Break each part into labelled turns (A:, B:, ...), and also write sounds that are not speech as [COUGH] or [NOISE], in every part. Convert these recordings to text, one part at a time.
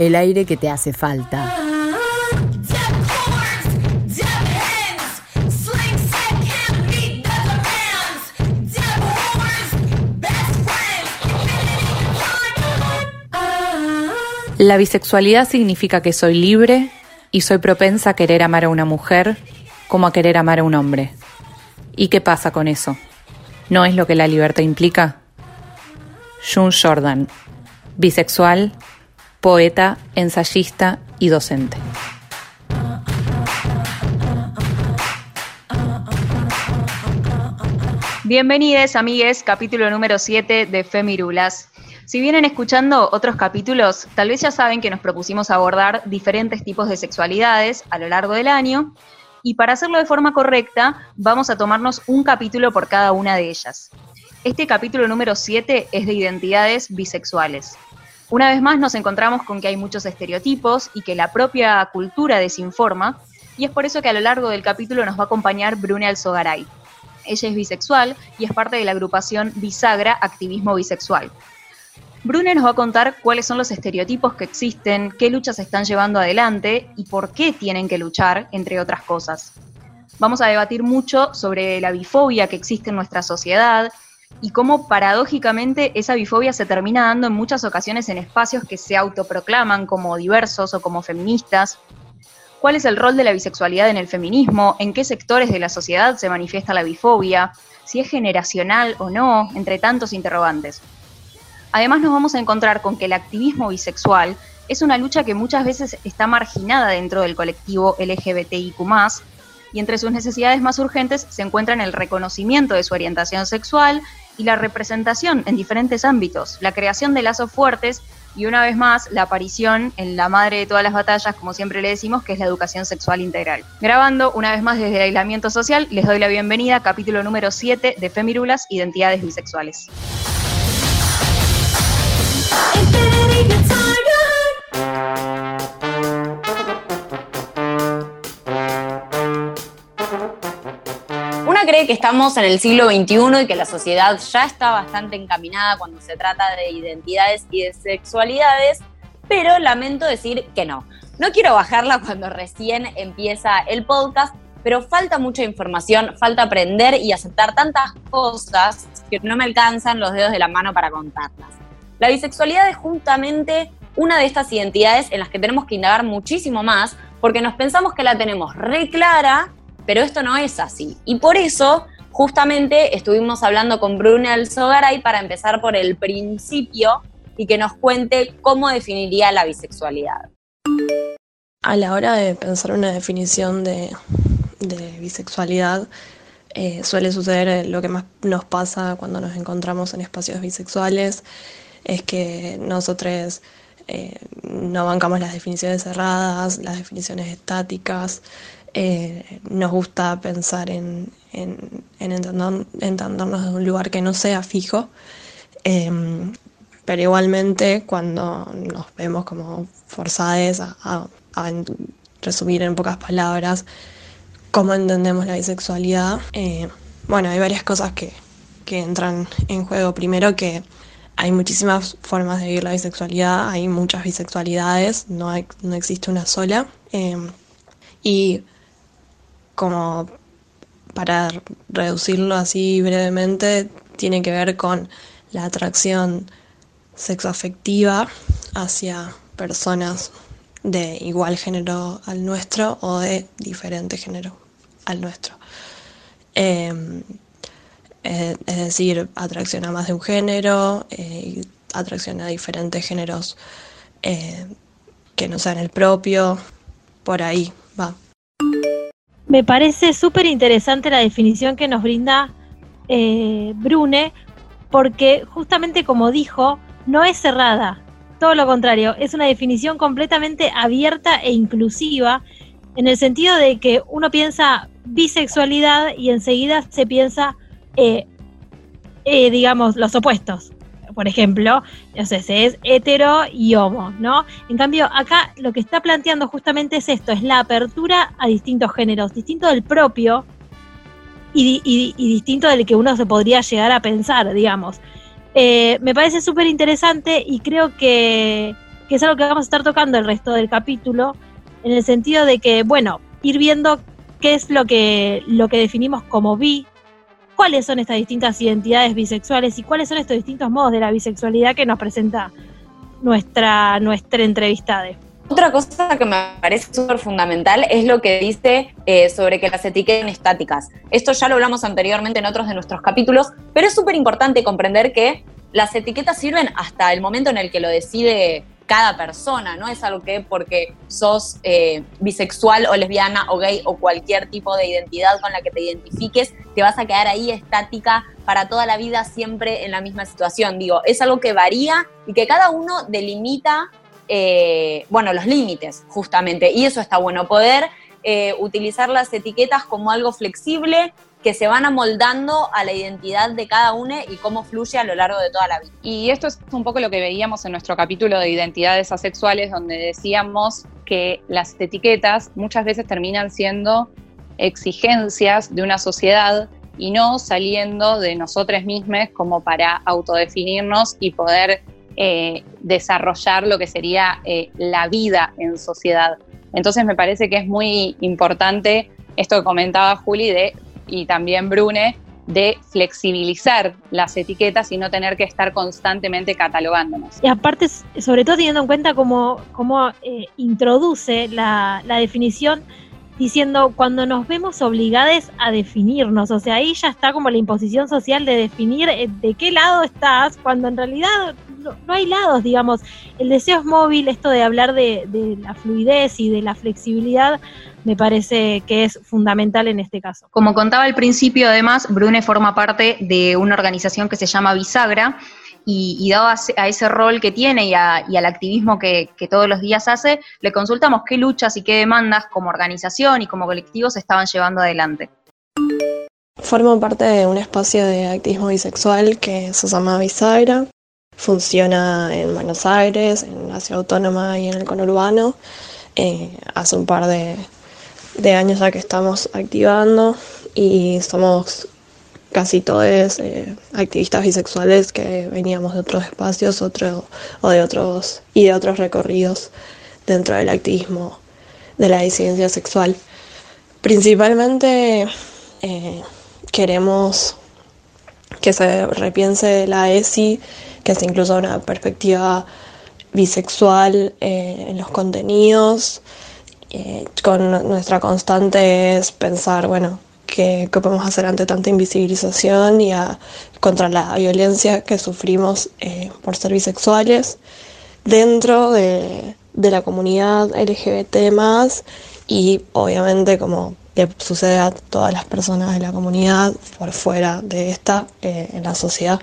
A: El aire que te hace falta.
B: La bisexualidad significa que soy libre y soy propensa a querer amar a una mujer como a querer amar a un hombre. ¿Y qué pasa con eso? ¿No es lo que la libertad implica? June Jordan, bisexual, poeta, ensayista y docente.
C: Bienvenidos, amigues, capítulo número 7 de Femirulas. Si vienen escuchando otros capítulos, tal vez ya saben que nos propusimos abordar diferentes tipos de sexualidades a lo largo del año y para hacerlo de forma correcta vamos a tomarnos un capítulo por cada una de ellas. Este capítulo número 7 es de identidades bisexuales. Una vez más nos encontramos con que hay muchos estereotipos y que la propia cultura desinforma, y es por eso que a lo largo del capítulo nos va a acompañar Brune Alzogaray. Ella es bisexual y es parte de la agrupación Bisagra Activismo Bisexual. Brune nos va a contar cuáles son los estereotipos que existen, qué luchas están llevando adelante y por qué tienen que luchar, entre otras cosas. Vamos a debatir mucho sobre la bifobia que existe en nuestra sociedad y cómo paradójicamente esa bifobia se termina dando en muchas ocasiones en espacios que se autoproclaman como diversos o como feministas. ¿Cuál es el rol de la bisexualidad en el feminismo? ¿En qué sectores de la sociedad se manifiesta la bifobia? ¿Si es generacional o no? Entre tantos interrogantes. Además nos vamos a encontrar con que el activismo bisexual es una lucha que muchas veces está marginada dentro del colectivo LGBTIQ y entre sus necesidades más urgentes se encuentran el reconocimiento de su orientación sexual y la representación en diferentes ámbitos, la creación de lazos fuertes y una vez más la aparición en la madre de todas las batallas, como siempre le decimos, que es la educación sexual integral. Grabando una vez más desde el aislamiento social, les doy la bienvenida a capítulo número 7 de Femirulas, Identidades Bisexuales.
D: Una cree que estamos en el siglo XXI y que la sociedad ya está bastante encaminada cuando se trata de identidades y de sexualidades, pero lamento decir que no. No quiero bajarla cuando recién empieza el podcast, pero falta mucha información, falta aprender y aceptar tantas cosas que no me alcanzan los dedos de la mano para contarlas. La bisexualidad es justamente una de estas identidades en las que tenemos que indagar muchísimo más porque nos pensamos que la tenemos re clara, pero esto no es así. Y por eso, justamente, estuvimos hablando con Brune Alzogaray para empezar por el principio y que nos cuente cómo definiría la bisexualidad.
E: A la hora de pensar una definición de, bisexualidad, eh, suele suceder lo que más nos pasa cuando nos encontramos en espacios bisexuales, es que nosotros eh, no bancamos las definiciones cerradas, las definiciones estáticas, eh, nos gusta pensar en, en, entendernos de un lugar que no sea fijo, em, pero igualmente cuando nos vemos como forzadas a, resumir en pocas palabras cómo entendemos la bisexualidad, eh, bueno, hay varias cosas que, que entran en juego. Primero que hay muchísimas formas de vivir la bisexualidad, hay muchas bisexualidades, no, no existe una sola. Em, y como para reducirlo así brevemente, tiene que ver con la atracción sexoafectiva hacia personas de igual género al nuestro o de diferente género al nuestro. Em, es decir, atracción a más de un género, eh, atracción a diferentes géneros eh, que no sean el propio, por ahí va.
F: Me parece súper interesante la definición que nos brinda eh, Brune, porque justamente como dijo, no es cerrada. todo lo contrario, es una definición completamente abierta e inclusiva, en el sentido de que uno piensa bisexualidad y enseguida se piensa, eh, eh, digamos, los opuestos. Por ejemplo, no sé, se es hetero y homo, ¿no? En cambio, acá lo que está planteando justamente es esto, es la apertura a distintos géneros, distinto del propio y, y distinto del que uno se podría llegar a pensar, digamos. Eh, me parece súper interesante y creo que, es algo que vamos a estar tocando el resto del capítulo, en el sentido de que, bueno, ir viendo qué es lo que, lo que definimos como bi, cuáles son estas distintas identidades bisexuales y cuáles son estos distintos modos de la bisexualidad que nos presenta nuestra, nuestra entrevistada.
D: Otra cosa que me parece súper fundamental es lo que dice eh, sobre que las etiqueten estáticas. Esto ya lo hablamos anteriormente en otros de nuestros capítulos, pero es súper importante comprender que las etiquetas sirven hasta el momento en el que lo decide cada persona, no es algo que porque sos eh, bisexual o lesbiana o gay o cualquier tipo de identidad con la que te identifiques, te vas a quedar ahí estática para toda la vida siempre en la misma situación. Digo, es algo que varía y que cada uno delimita eh, bueno, los límites, justamente. Y eso está bueno, poder eh, utilizar las etiquetas como algo flexible que se van amoldando a la identidad de cada uno y cómo fluye a lo largo de toda la vida.
B: Y esto es un poco lo que veíamos en nuestro capítulo de identidades asexuales, donde decíamos que las etiquetas muchas veces terminan siendo exigencias de una sociedad y no saliendo de nosotros mismos como para autodefinirnos y poder eh, desarrollar lo que sería eh, la vida en sociedad. Entonces me parece que es muy importante esto que comentaba Juli de, y también Brune, de flexibilizar las etiquetas y no tener que estar constantemente catalogándonos.
F: Y aparte, sobre todo teniendo en cuenta cómo, cómo eh, introduce la, la, definición diciendo cuando nos vemos obligados a definirnos, o sea, ahí ya está como la imposición social de definir de qué lado estás, cuando en realidad no, hay lados, digamos. El deseo es móvil, esto de hablar de, la fluidez y de la flexibilidad me parece que es fundamental en este caso.
C: Como contaba al principio, además, Brune forma parte de una organización que se llama Bisagra, y, dado a, ese rol que tiene y, al activismo que, que, todos los días hace, le consultamos qué luchas y qué demandas como organización y como colectivo se estaban llevando adelante.
E: Formo parte de un espacio de activismo bisexual que se llama Bisagra. Funciona en Buenos Aires, en la ciudad autónoma y en el conurbano. Eh, hace un par de, años ya que estamos activando y somos casi todos eh, activistas bisexuales que veníamos de otros espacios o de otros y de otros recorridos dentro del activismo de la disidencia sexual. Principalmente eh, queremos que se repiense la ESI que es incluso una perspectiva bisexual eh, en los contenidos. Eh, con nuestra constante es pensar, bueno, ¿qué, podemos hacer ante tanta invisibilización y contra la violencia que sufrimos eh, por ser bisexuales dentro de, de la comunidad LGBT más y obviamente como le sucede a todas las personas de la comunidad por fuera de esta en la sociedad.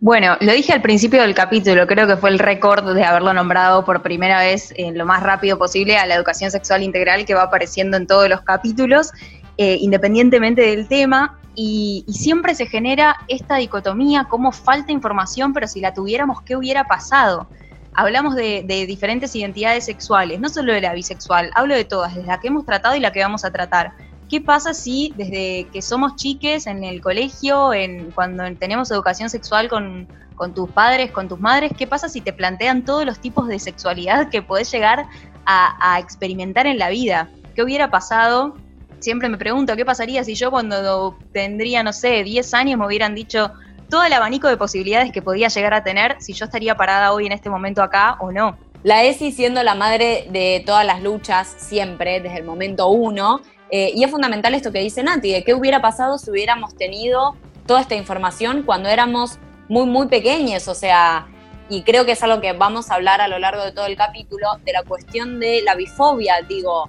C: Bueno, lo dije al principio del capítulo, creo que fue el récord de haberlo nombrado por primera vez en lo más rápido posible a la educación sexual integral que va apareciendo en todos los capítulos, eh, independientemente del tema, y, siempre se genera esta dicotomía, como falta información, pero si la tuviéramos, ¿qué hubiera pasado? Hablamos de, de diferentes identidades sexuales, no solo de la bisexual, hablo de todas, desde la que hemos tratado y la que vamos a tratar ¿Qué pasa si desde que somos chiques en el colegio, en, cuando tenemos educación sexual con, tus padres, con tus madres, qué pasa si te plantean todos los tipos de sexualidad que podés llegar a, a experimentar en la vida? ¿Qué hubiera pasado? Siempre me pregunto, ¿qué pasaría si yo cuando tendría, no sé, 10 años me hubieran dicho todo el abanico de posibilidades que podía llegar a tener si yo estaría parada hoy en este momento acá o no?
D: La ESI siendo la madre de todas las luchas siempre, desde el momento uno, eh, y es fundamental esto que dice Nati, de qué hubiera pasado si hubiéramos tenido toda esta información cuando éramos muy, muy pequeños, o sea, y creo que es algo que vamos a hablar a lo largo de todo el capítulo, de la cuestión de la bifobia, digo,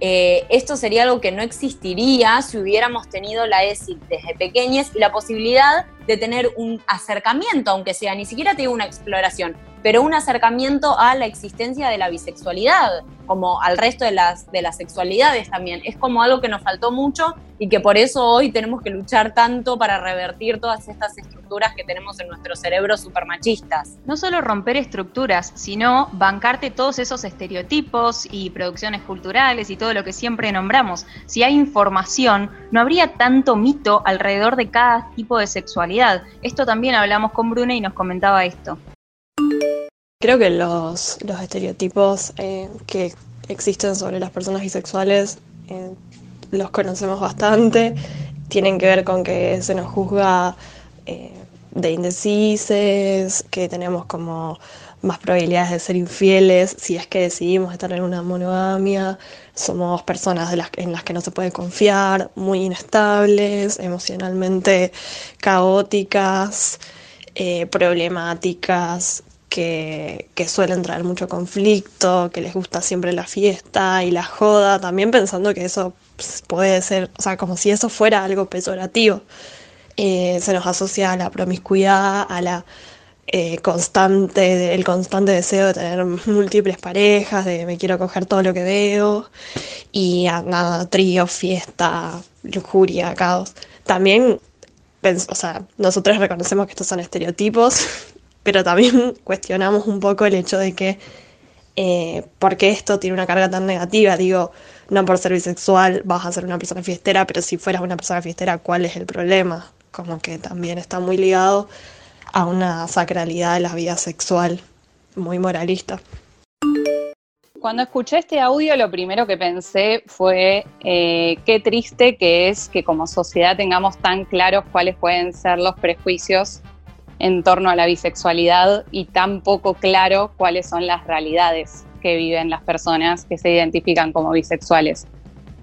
D: eh, esto sería algo que no existiría si hubiéramos tenido la ESI desde pequeños y la posibilidad de tener un acercamiento, aunque sea, ni siquiera te una exploración, pero un acercamiento a la existencia de la bisexualidad, como al resto de las, de las sexualidades también. Es como algo que nos faltó mucho y que por eso hoy tenemos que luchar tanto para revertir todas estas estructuras que tenemos en nuestro cerebro supermachistas.
C: No solo romper estructuras, sino bancarte todos esos estereotipos y producciones culturales y todo lo que siempre nombramos. Si hay información, no habría tanto mito alrededor de cada tipo de sexualidad. Esto también hablamos con Bruna y nos comentaba esto.
E: Creo que los, estereotipos eh, que existen sobre las personas bisexuales eh, los conocemos bastante. Tienen que ver con que se nos juzga eh, de indecises, que tenemos como más probabilidades de ser infieles si es que decidimos estar en una monogamia. Somos personas en las que no se puede confiar, muy inestables, emocionalmente caóticas, problemáticas, que, suelen traer mucho conflicto, que les gusta siempre la fiesta y la joda, también pensando que eso puede ser, o sea, como si eso fuera algo peyorativo. Eh, se nos asocia a la promiscuidad, a la eh, constante, el constante deseo de tener múltiples parejas, de me quiero coger todo lo que veo, y a nada, trío, fiesta, lujuria, caos. También, o sea, nosotros reconocemos que estos son estereotipos, pero también [LAUGHS] cuestionamos un poco el hecho de que, eh, ¿por qué esto tiene una carga tan negativa? Digo, no por ser bisexual vas a ser una persona fiestera, pero si fueras una persona fiestera, ¿cuál es el problema? Como que también está muy ligado a una sacralidad de la vida sexual muy moralista.
G: Cuando escuché este audio, lo primero que pensé fue eh, qué triste que es que como sociedad tengamos tan claros cuáles pueden ser los prejuicios en torno a la bisexualidad y tan poco claro cuáles son las realidades que viven las personas que se identifican como bisexuales.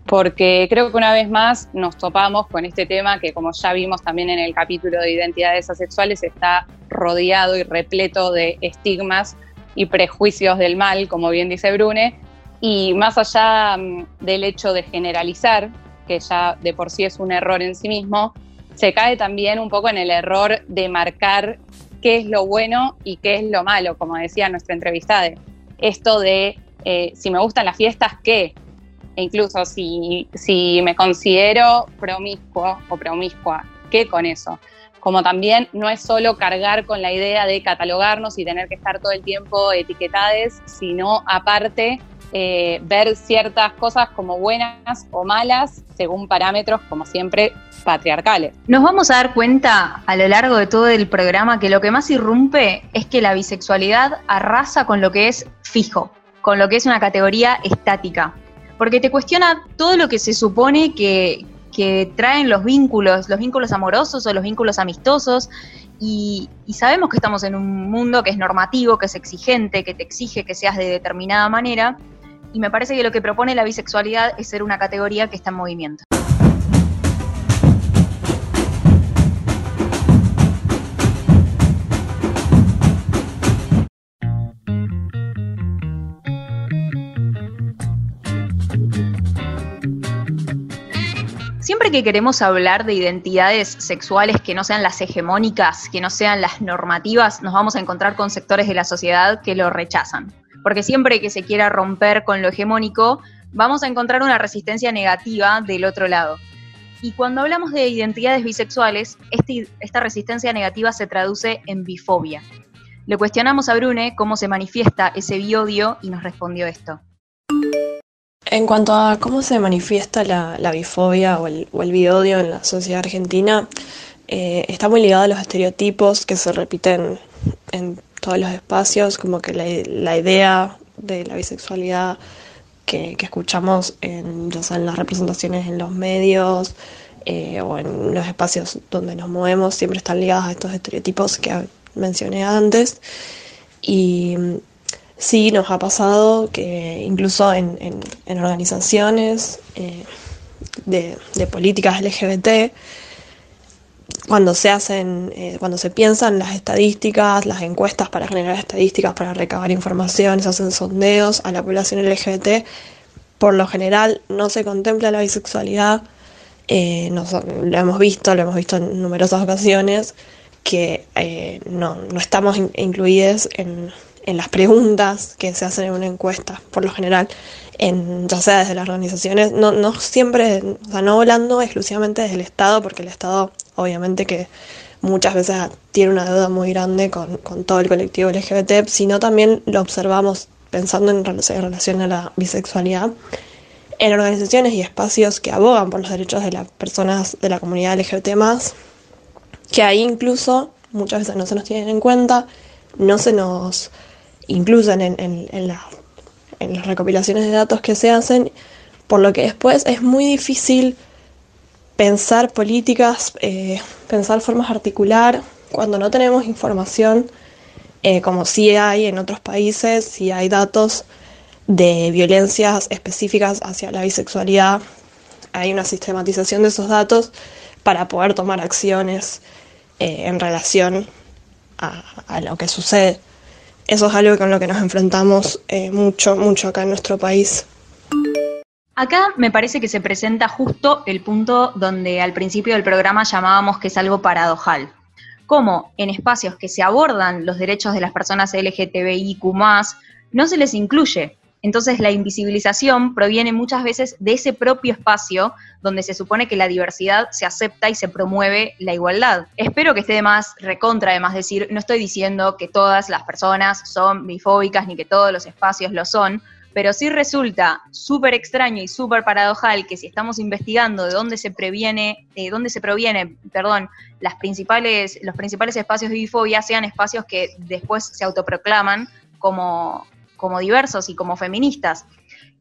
G: Porque creo que una vez más nos topamos con este tema que como ya vimos también en el capítulo de identidades asexuales está rodeado y repleto de estigmas y prejuicios del mal, como bien dice Brune, y más allá mm, del hecho de generalizar, que ya de por sí es un error en sí mismo, se cae también un poco en el error de marcar qué es lo bueno y qué es lo malo, como decía nuestra entrevistada. Esto de eh, si me gustan las fiestas, ¿qué? E incluso si, si me considero promiscuo o promiscua, ¿qué con eso? Como también no es solo cargar con la idea de catalogarnos y tener que estar todo el tiempo etiquetadas, sino aparte eh, ver ciertas cosas como buenas o malas según parámetros, como siempre, patriarcales.
C: Nos vamos a dar cuenta a lo largo de todo el programa que lo que más irrumpe es que la bisexualidad arrasa con lo que es fijo, con lo que es una categoría estática, porque te cuestiona todo lo que se supone que, traen los vínculos, los vínculos amorosos o los vínculos amistosos, y, sabemos que estamos en un mundo que es normativo, que es exigente, que te exige que seas de determinada manera, y me parece que lo que propone la bisexualidad es ser una categoría que está en movimiento. Siempre que queremos hablar de identidades sexuales que no sean las hegemónicas, que no sean las normativas, nos vamos a encontrar con sectores de la sociedad que lo rechazan porque siempre que se quiera romper con lo hegemónico, vamos a encontrar una resistencia negativa del otro lado. Y cuando hablamos de identidades bisexuales, este, esta resistencia negativa se traduce en bifobia. Le cuestionamos a Brune cómo se manifiesta ese biodio y nos respondió esto.
E: En cuanto a cómo se manifiesta la, bifobia o el, o biodio en la sociedad argentina, eh, está muy ligado a los estereotipos que se repiten en todos los espacios, como que la, idea de la bisexualidad que, escuchamos en, ya sea en las representaciones en los medios eh, o en los espacios donde nos movemos, siempre están ligadas a estos estereotipos que mencioné antes. Y sí nos ha pasado que incluso en, organizaciones eh, de políticas LGBT, cuando se hacen, eh, cuando se piensan las estadísticas, las encuestas para generar estadísticas, para recabar información, se hacen sondeos a la población LGBT, por lo general no se contempla la bisexualidad, eh, lo hemos visto, lo hemos visto en numerosas ocasiones, que eh, no, no, estamos incluidos en, en las preguntas que se hacen en una encuesta, por lo general, en, ya sea desde las organizaciones, no, no siempre, o sea, no hablando exclusivamente desde el Estado, porque el Estado obviamente que muchas veces tiene una deuda muy grande con, con todo el colectivo LGBT, sino también lo observamos pensando en, en relación a la bisexualidad en organizaciones y espacios que abogan por los derechos de las personas de la comunidad LGBT, que ahí incluso muchas veces no se nos tienen en cuenta, no se nos incluyen en, las recopilaciones de datos que se hacen, por lo que después es muy difícil pensar políticas, eh, pensar formas de articular, cuando no tenemos información, eh, como sí hay en otros países, si hay datos de violencias específicas hacia la bisexualidad, hay una sistematización de esos datos para poder tomar acciones eh, en relación a, lo que sucede. Eso es algo con lo que nos enfrentamos eh, mucho, mucho acá en nuestro país.
C: Acá me parece que se presenta justo el punto donde al principio del programa llamábamos que es algo paradojal. Cómo en espacios que se abordan los derechos de las personas LGTBIQ, no se les incluye entonces la invisibilización proviene muchas veces de ese propio espacio donde se supone que la diversidad se acepta y se promueve la igualdad. Espero que esté de más recontra, además decir, no estoy diciendo que todas las personas son bifóbicas ni que todos los espacios lo son, pero sí resulta súper extraño y súper paradojal que si estamos investigando de dónde se previene, de dónde se proviene, perdón, las principales, los principales espacios de bifobia sean espacios que después se autoproclaman como, como diversos y como feministas.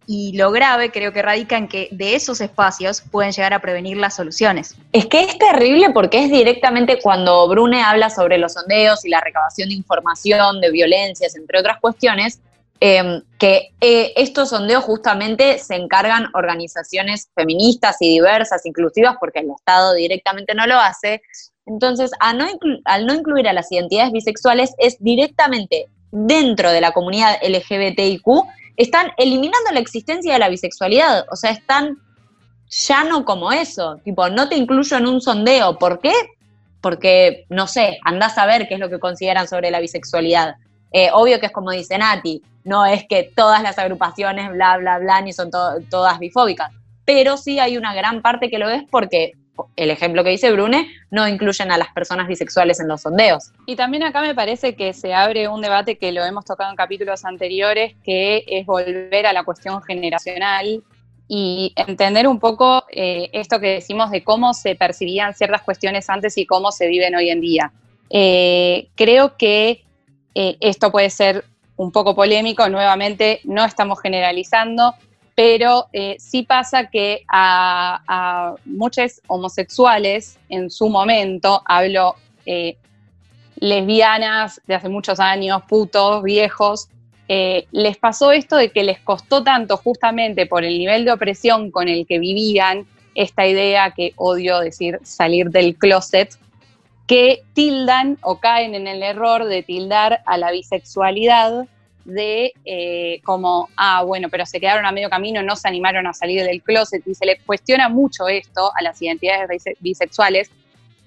C: Y lo grave creo que radica en que de esos espacios pueden llegar a prevenir las soluciones.
D: Es que es terrible porque es directamente cuando Brune habla sobre los sondeos y la recabación de información, de violencias, entre otras cuestiones, em, que eh, estos sondeos justamente se encargan organizaciones feministas y diversas, inclusivas, porque el Estado directamente no lo hace. Entonces, al no incluir a las identidades bisexuales es directamente dentro de la comunidad LGBTIQ están eliminando la existencia de la bisexualidad. O sea, están ya no como eso. Tipo, no te incluyo en un sondeo. ¿Por qué? Porque, no sé, andás a ver qué es lo que consideran sobre la bisexualidad. Eh, obvio que es como dice Nati, no es que todas las agrupaciones bla, bla, bla, ni son todas bifóbicas. Pero sí hay una gran parte que lo es porque el ejemplo que dice Brune, no incluyen a las personas bisexuales en los sondeos.
G: Y también acá me parece que se abre un debate que lo hemos tocado en capítulos anteriores, que es volver a la cuestión generacional y entender un poco eh, esto que decimos de cómo se percibían ciertas cuestiones antes y cómo se viven hoy en día. Eh, creo que eh, esto puede ser un poco polémico, nuevamente no estamos generalizando, pero eh, sí pasa que a, a homosexuales en su momento, hablo eh, lesbianas de hace muchos años, putos, viejos, eh, les pasó esto de que les costó tanto justamente por el nivel de opresión con el que vivían, esta idea que odio decir salir del closet, que tildan o caen en el error de tildar a la bisexualidad de eh, como, ah, bueno, pero se quedaron a medio camino, no se animaron a salir del closet y se le cuestiona mucho esto a las identidades bisexuales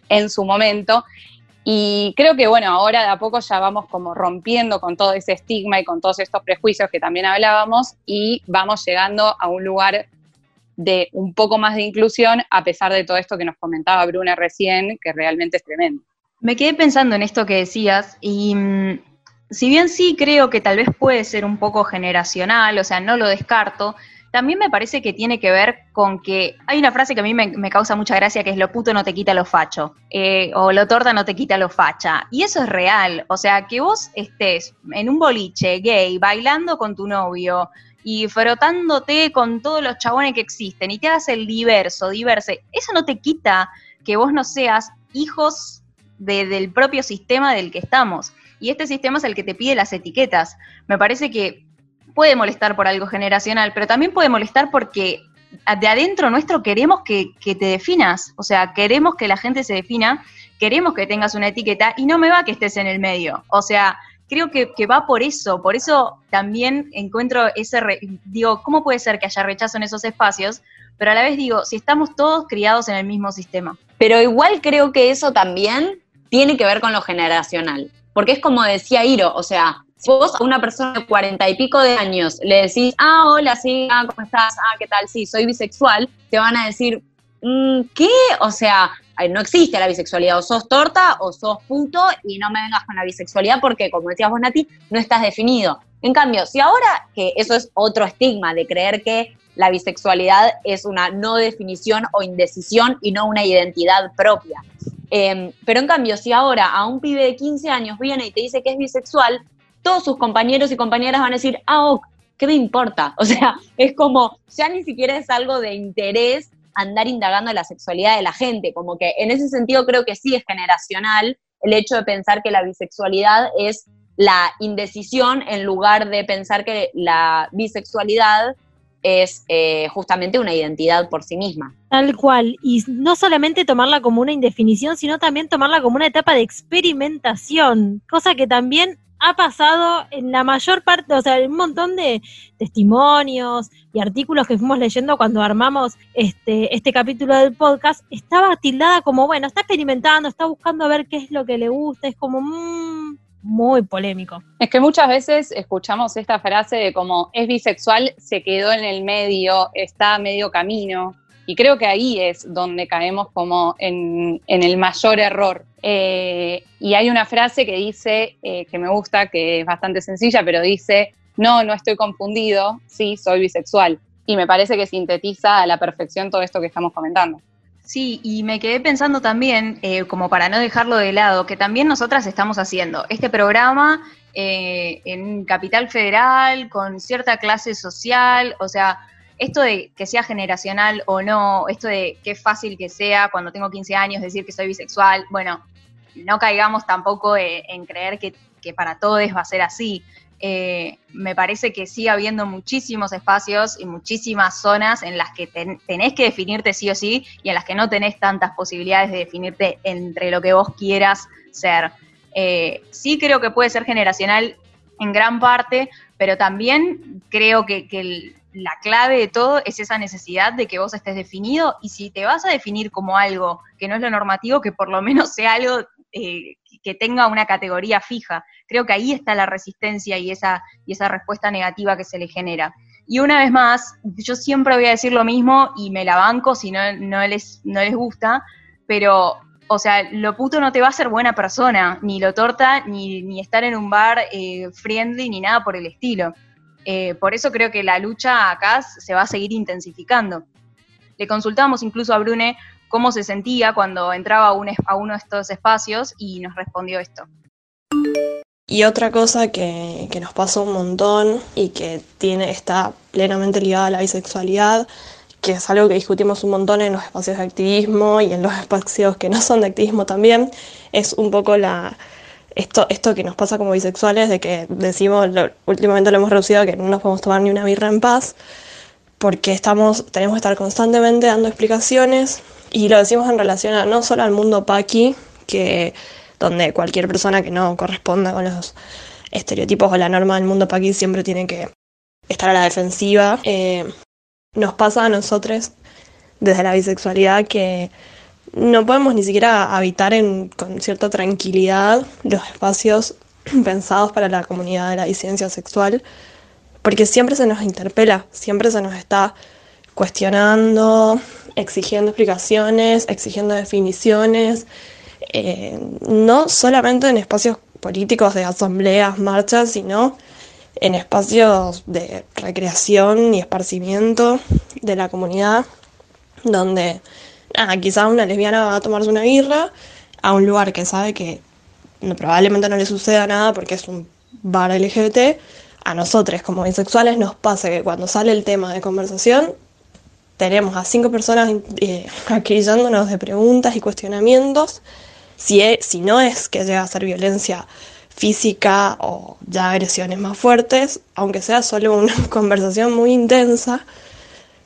G: en su momento. Y creo que, bueno, ahora de a poco ya vamos como rompiendo con todo ese estigma y con todos estos prejuicios que también hablábamos y vamos llegando a un lugar de un poco más de inclusión a pesar de todo esto que nos comentaba Bruna recién, que realmente es tremendo.
C: Me quedé pensando en esto que decías y mm, si bien sí creo que tal vez puede ser un poco generacional, o sea, no lo descarto, también me parece que tiene que ver con que hay una frase que a mí me, causa mucha gracia que es lo puto no te quita lo facho, eh, o lo torta no te quita lo facha. Y eso es real, o sea, que vos estés en un boliche gay bailando con tu novio y frotándote con todos los chabones que existen y te hagas el diverso, diverse, eso no te quita que vos no seas hijos del propio sistema del que estamos y este sistema es el que te pide las etiquetas. Me parece que puede molestar por algo generacional, pero también puede molestar porque de adentro nuestro queremos que, te definas, o sea, queremos que la gente se defina, queremos que tengas una etiqueta y no me va que estés en el medio. O sea, creo que, va por eso, por eso también encuentro ese, digo, ¿cómo puede ser que haya rechazo en esos espacios? Pero a la vez digo, si estamos todos criados en el mismo sistema.
D: Pero igual creo que eso también tiene que ver con lo generacional. Porque es como decía Iro, o sea, vos a una persona de cuarenta y pico de años le decís, ah, hola, sí, ah, ¿cómo estás? Ah, ¿qué tal? Sí, soy bisexual, te van a decir, mm, ¿qué? O sea, no existe la bisexualidad, o sos torta o sos puto y no me vengas con la bisexualidad porque, como decías vos, Nati, no estás definido. En cambio, si ahora, que eso es otro estigma de creer que la bisexualidad es una no definición o indecisión y no una identidad propia. Em, pero en cambio, si ahora a un pibe de 15 años viene y te dice que es bisexual, todos sus compañeros y compañeras van a decir, ah, ok, ¿qué me importa? [LAUGHS] O sea, es como, ya ni siquiera es algo de interés andar indagando la sexualidad de la gente, como que en ese sentido creo que sí es generacional el hecho de pensar que la bisexualidad es la indecisión en lugar de pensar que la bisexualidad es eh, justamente una identidad por sí misma.
F: Tal cual, y no solamente tomarla como una indefinición, sino también tomarla como una etapa de experimentación, cosa que también ha pasado en la mayor parte, o sea, un montón de testimonios y artículos que fuimos leyendo cuando armamos este, este capítulo del podcast, estaba tildada como, bueno, está experimentando, está buscando a ver qué es lo que le gusta, es como mmm, muy polémico.
G: Es que muchas veces escuchamos esta frase de como es bisexual, se quedó en el medio, está a medio camino. Y creo que ahí es donde caemos como en, el mayor error. Eh, y hay una frase que dice, eh, que me gusta, que es bastante sencilla, pero dice, no, no estoy confundido, sí, soy bisexual. Y me parece que sintetiza a la perfección todo esto que estamos comentando.
C: Sí, y me quedé pensando también, eh, como para no dejarlo de lado, que también nosotras estamos haciendo este programa en Capital Federal, con cierta clase social, o sea, esto de que sea generacional o no, esto de qué fácil que sea cuando tengo 15 años decir que soy bisexual, bueno, no caigamos tampoco eh, en creer que, para todos va a ser así. Eh, me parece que sigue habiendo muchísimos espacios y muchísimas zonas en las que tenés que definirte sí o sí y en las que no tenés tantas posibilidades de definirte entre lo que vos quieras ser. Eh, sí creo que puede ser generacional en gran parte, pero también creo que, que la clave de todo es esa necesidad de que vos estés definido y si te vas a definir como algo que no es lo normativo, que por lo menos sea algo eh, que tenga una categoría fija. Creo que ahí está la resistencia y esa, y esa respuesta negativa que se le genera. Y una vez más, yo siempre voy a decir lo mismo y me la banco si no, no, les, no les gusta, pero, o sea, lo puto no te va a hacer buena persona, ni lo torta, ni, ni estar en un bar eh, friendly, ni nada por el estilo. Eh, por eso creo que la lucha acá se va a seguir intensificando. Le consultamos incluso a Brune cómo se sentía cuando entraba a, uno de estos espacios y nos respondió esto.
E: Y otra cosa que, nos pasó un montón y que tiene, está plenamente ligada a la bisexualidad, que es algo que discutimos un montón en los espacios de activismo y en los [LAUGHS] espacios que no son de activismo también, es un poco la, esto, esto que nos pasa como bisexuales, de que decimos, últimamente lo hemos reducido que no nos podemos tomar ni una birra en paz, porque estamos, tenemos que estar constantemente dando explicaciones, y lo decimos en relación a no solo al mundo paqui, que donde cualquier persona que no corresponda con los estereotipos o la norma del mundo paqui siempre tiene que estar a la defensiva. Eh, nos pasa a nosotros desde la bisexualidad que no podemos ni siquiera habitar con cierta tranquilidad los espacios [CLEARS THROAT] pensados para la comunidad de la disidencia sexual, porque siempre se nos interpela, siempre se nos está cuestionando, exigiendo explicaciones, exigiendo definiciones, eh, no solamente en espacios políticos de asambleas, marchas, sino en espacios de recreación y esparcimiento de la comunidad, donde ah, quizás una lesbiana va a tomarse una birra a un lugar que sabe que probablemente no le suceda nada porque es un bar LGBT, a nosotros como bisexuales nos pasa que cuando sale el tema de conversación tenemos a cinco personas eh, de preguntas y cuestionamientos. Si, si no es que llega a ser violencia física o ya agresiones más fuertes, aunque sea solo una [LAUGHS] conversación muy intensa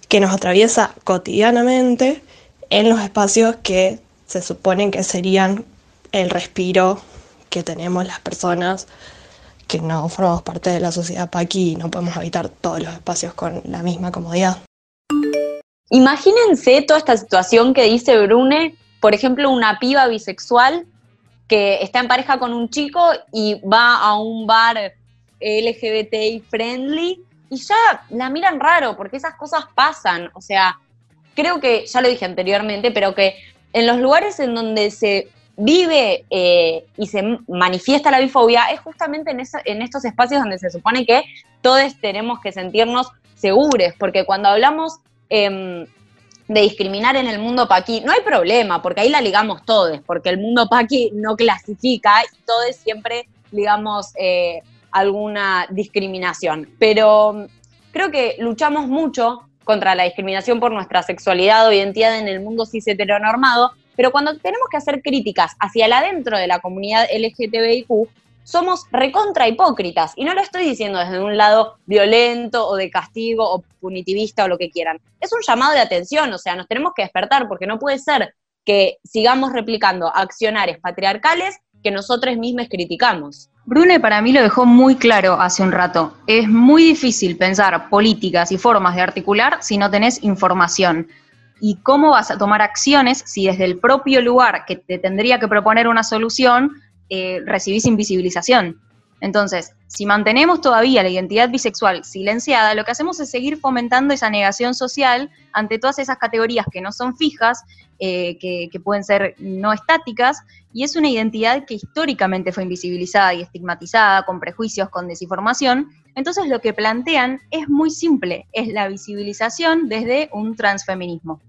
E: que nos atraviesa cotidianamente en los espacios que se suponen que serían el respiro que tenemos las personas que no formamos parte de la sociedad paqui y no podemos habitar todos los espacios con la misma comodidad.
D: Imagínense toda esta situación que dice Brune, por ejemplo, una piba bisexual que está en pareja con un chico y va a un bar LGBTI friendly y ya la miran raro porque esas cosas pasan. O sea, creo que, ya lo dije anteriormente, pero que en los lugares en donde se vive eh, y se manifiesta la bifobia es justamente en, en estos espacios donde se supone que todos tenemos que sentirnos seguros, porque cuando hablamos em, de discriminar en el mundo paqui, no hay problema, porque ahí la ligamos todos, porque el mundo paqui no clasifica y todos siempre ligamos eh, alguna discriminación. Pero mm, creo que luchamos mucho contra la discriminación por nuestra sexualidad o identidad en el mundo cis heteronormado, pero cuando tenemos que hacer críticas hacia el adentro de la comunidad LGTBIQ, somos recontra hipócritas. Y no lo estoy diciendo desde un lado violento o de castigo o punitivista o lo que quieran. Es un llamado de atención, o sea, nos tenemos que despertar porque no puede ser que sigamos replicando accionarios patriarcales que nosotros mismos criticamos.
C: Brune para mí lo dejó muy claro hace un rato. Es muy difícil pensar políticas y formas de articular si no tenés información. ¿Y cómo vas a tomar acciones si desde el propio lugar que te tendría que proponer una solución eh, recibís invisibilización. Entonces, si mantenemos todavía la identidad bisexual silenciada, lo que hacemos es seguir fomentando esa negación social ante todas esas categorías que no son fijas, eh, que, que, pueden ser no estáticas, y es una identidad que históricamente fue invisibilizada y estigmatizada, con prejuicios, con desinformación. Entonces, lo que plantean es muy simple, es la visibilización desde un transfeminismo.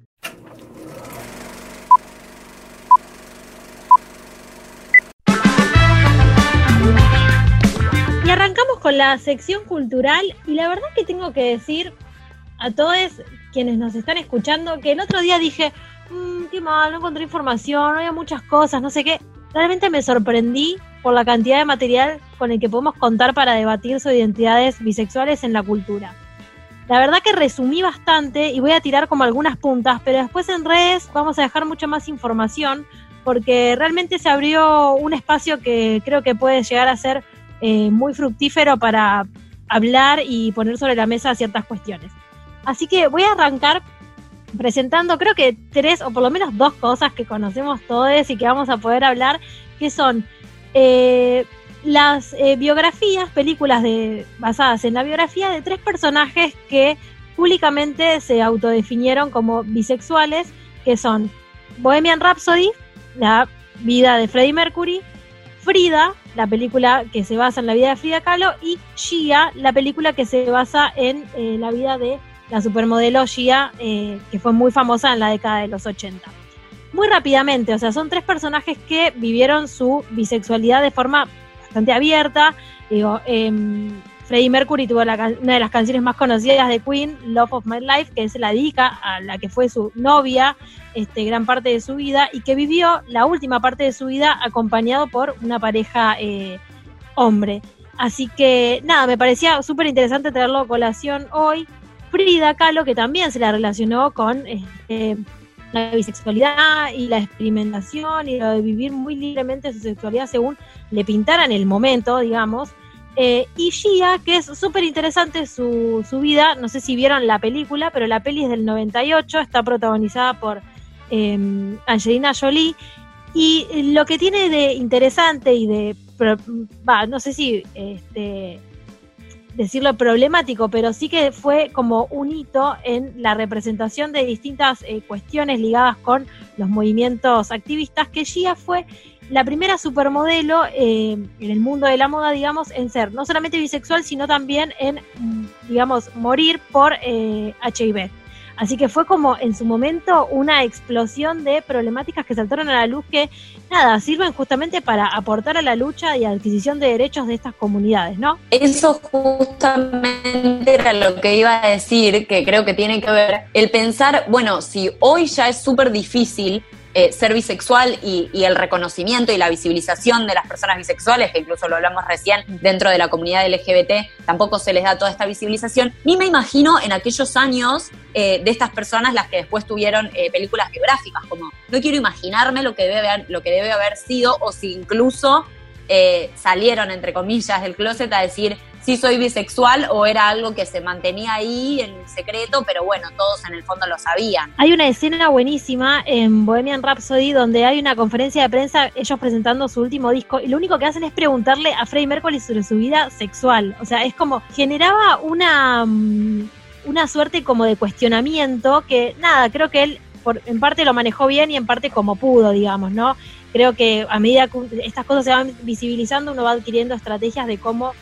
F: Y arrancamos con la sección cultural y la verdad que tengo que decir a todos quienes nos están escuchando que el otro día dije, mmm, qué mal, no encontré información, había muchas cosas, no sé qué. Realmente me sorprendí por la cantidad de material con el que podemos contar para debatir sobre identidades bisexuales en la cultura. La verdad que resumí bastante y voy a tirar como algunas puntas, pero después en redes vamos a dejar mucha más información porque realmente se abrió un espacio que creo que puede llegar a ser eh, muy fructífero para hablar y poner sobre la mesa ciertas cuestiones. Así que voy a arrancar presentando creo que tres o por lo menos dos cosas que conocemos todos y que vamos a poder hablar, que son eh, las eh, biografías, películas de, basadas en la biografía de tres personajes que públicamente se autodefinieron como bisexuales, que son Bohemian Rhapsody, la vida de Freddie Mercury, Frida, la película que se basa en la vida de Frida Kahlo, y Gia, la película que se basa en eh, la vida de la supermodelo Gia, eh, que fue muy famosa en la década de los 80. Muy rápidamente, o sea, son tres personajes que vivieron su bisexualidad de forma bastante abierta. Digo, em, Freddie Mercury tuvo una de las canciones más conocidas de Queen, Love of My Life, que se la dedica a la que fue su novia este, gran parte de su vida y que vivió la última parte de su vida acompañado por una pareja eh, hombre. Así que nada, me parecía súper interesante traerlo a colación hoy. Frida Kahlo, que también se la relacionó con este, la bisexualidad y la experimentación y lo de vivir muy libremente su sexualidad según le pintaran el momento, digamos. Eh, y Gia, que es súper interesante su, su, vida, no sé si vieron la película, pero la peli es del 98, está protagonizada por eh, Angelina Jolie. Y lo que tiene de interesante y de, no sé si este, decirlo problemático, pero sí que fue como un hito en la representación de distintas eh, cuestiones ligadas con los movimientos activistas, que Gia fue la primera supermodelo eh, en el mundo de la moda, digamos, en ser no solamente bisexual, sino también en, digamos, morir por eh, HIV. Así que fue como en su momento una explosión de problemáticas que saltaron a la luz que, nada, sirven justamente para aportar a la lucha y adquisición de derechos de estas comunidades, ¿no?
D: Eso justamente era lo que iba a decir, que creo que tiene que ver el pensar, bueno, si hoy ya es súper difícil eh, ser bisexual y, el reconocimiento y la visibilización de las personas bisexuales, que incluso lo hablamos recién dentro de la comunidad LGBT, tampoco se les da toda esta visibilización, ni me imagino en aquellos años eh, de estas personas las que después tuvieron eh, películas biográficas, como no quiero imaginarme lo que debe lo que debe haber sido o si incluso salieron, entre comillas, del closet a decir, sí soy bisexual o era algo que se mantenía ahí en secreto, pero bueno, todos en el fondo lo sabían.
F: Hay una escena buenísima en Bohemian Rhapsody donde hay una conferencia de prensa, ellos presentando su último disco, y lo único que hacen es preguntarle a Freddie Mercury sobre su vida sexual. O sea, es como generaba una, mm, una suerte como de cuestionamiento que, nada, creo que él por, en parte lo manejó bien y en parte como pudo, digamos, ¿no? Creo que a medida que estas cosas se van visibilizando, uno va adquiriendo estrategias de cómo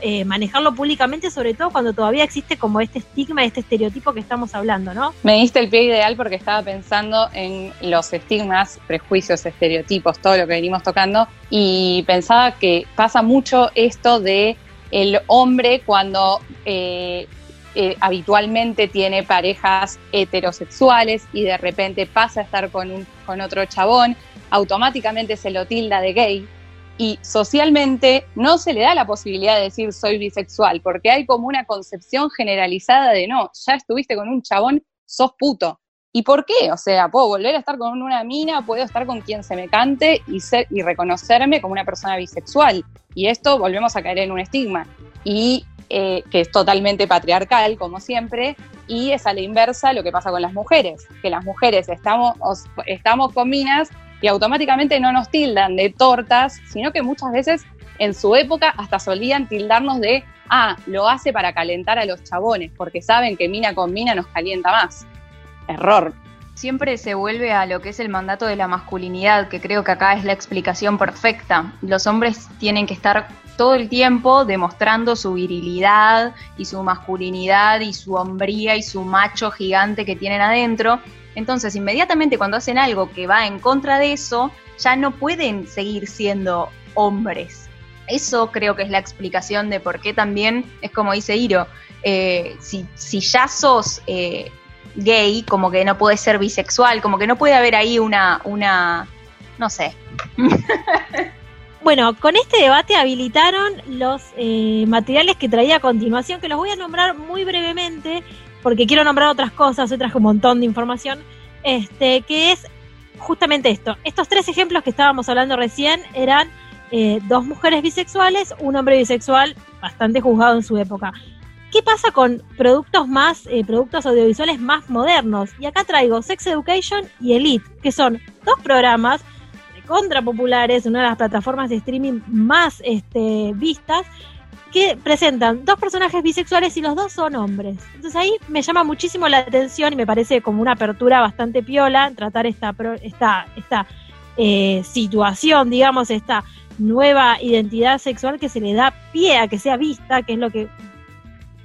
F: eh, manejarlo públicamente, sobre todo cuando todavía existe como este estigma, este estereotipo que estamos hablando, ¿no?
G: Me diste el pie ideal porque estaba pensando en los estigmas, prejuicios, estereotipos, todo lo que venimos tocando, y pensaba que pasa mucho esto de el hombre cuando eh, eh, habitualmente tiene parejas heterosexuales y de repente pasa a estar con, un, con otro chabón, automáticamente se lo tilda de gay y socialmente no se le da la posibilidad de decir soy bisexual, porque hay como una concepción generalizada de no, ya estuviste con un chabón, sos puto. ¿Y por qué? O sea, puedo volver a estar con una mina, puedo estar con quien se me cante y, ser, y reconocerme como una persona bisexual. Y esto volvemos a caer en un estigma. Y eh, que es totalmente patriarcal, como siempre, y es a la inversa lo que pasa con las mujeres, que las mujeres estamos, estamos con minas y automáticamente no nos tildan de tortas, sino que muchas veces en su época hasta solían tildarnos de, ah, lo hace para calentar a los chabones, porque saben que mina con mina nos calienta más. Error.
C: Siempre se vuelve a lo que es el mandato de la masculinidad, que creo que acá es la explicación perfecta. Los hombres tienen que estar todo el tiempo demostrando su virilidad y su masculinidad y su hombría y su macho gigante que tienen adentro entonces, inmediatamente cuando hacen algo que va en contra de eso, ya no pueden seguir siendo hombres. Eso creo que es la explicación de por qué también es como dice Iro, eh, si, ya sos eh, gay, como que no puedes ser bisexual, como que no puede haber ahí una, una no sé. [LAUGHS]
F: Bueno, con este debate habilitaron los eh, materiales que traía a continuación, que los voy a nombrar muy brevemente, porque quiero nombrar otras cosas, otras un montón de información, este, que es justamente esto. Estos tres ejemplos que estábamos hablando recién eran eh, dos mujeres bisexuales, un hombre bisexual bastante juzgado en su época. ¿Qué pasa con productos más, eh, productos audiovisuales más modernos? Y acá traigo Sex Education y Elite, que son dos programas de contra populares, una de las plataformas de streaming más este, vistas, que presentan dos personajes bisexuales y los dos son hombres. Entonces ahí me llama muchísimo la atención y me parece como una apertura bastante piola tratar esta, esta, esta eh, situación, digamos, esta nueva identidad sexual que se le da pie a que sea vista, que es lo que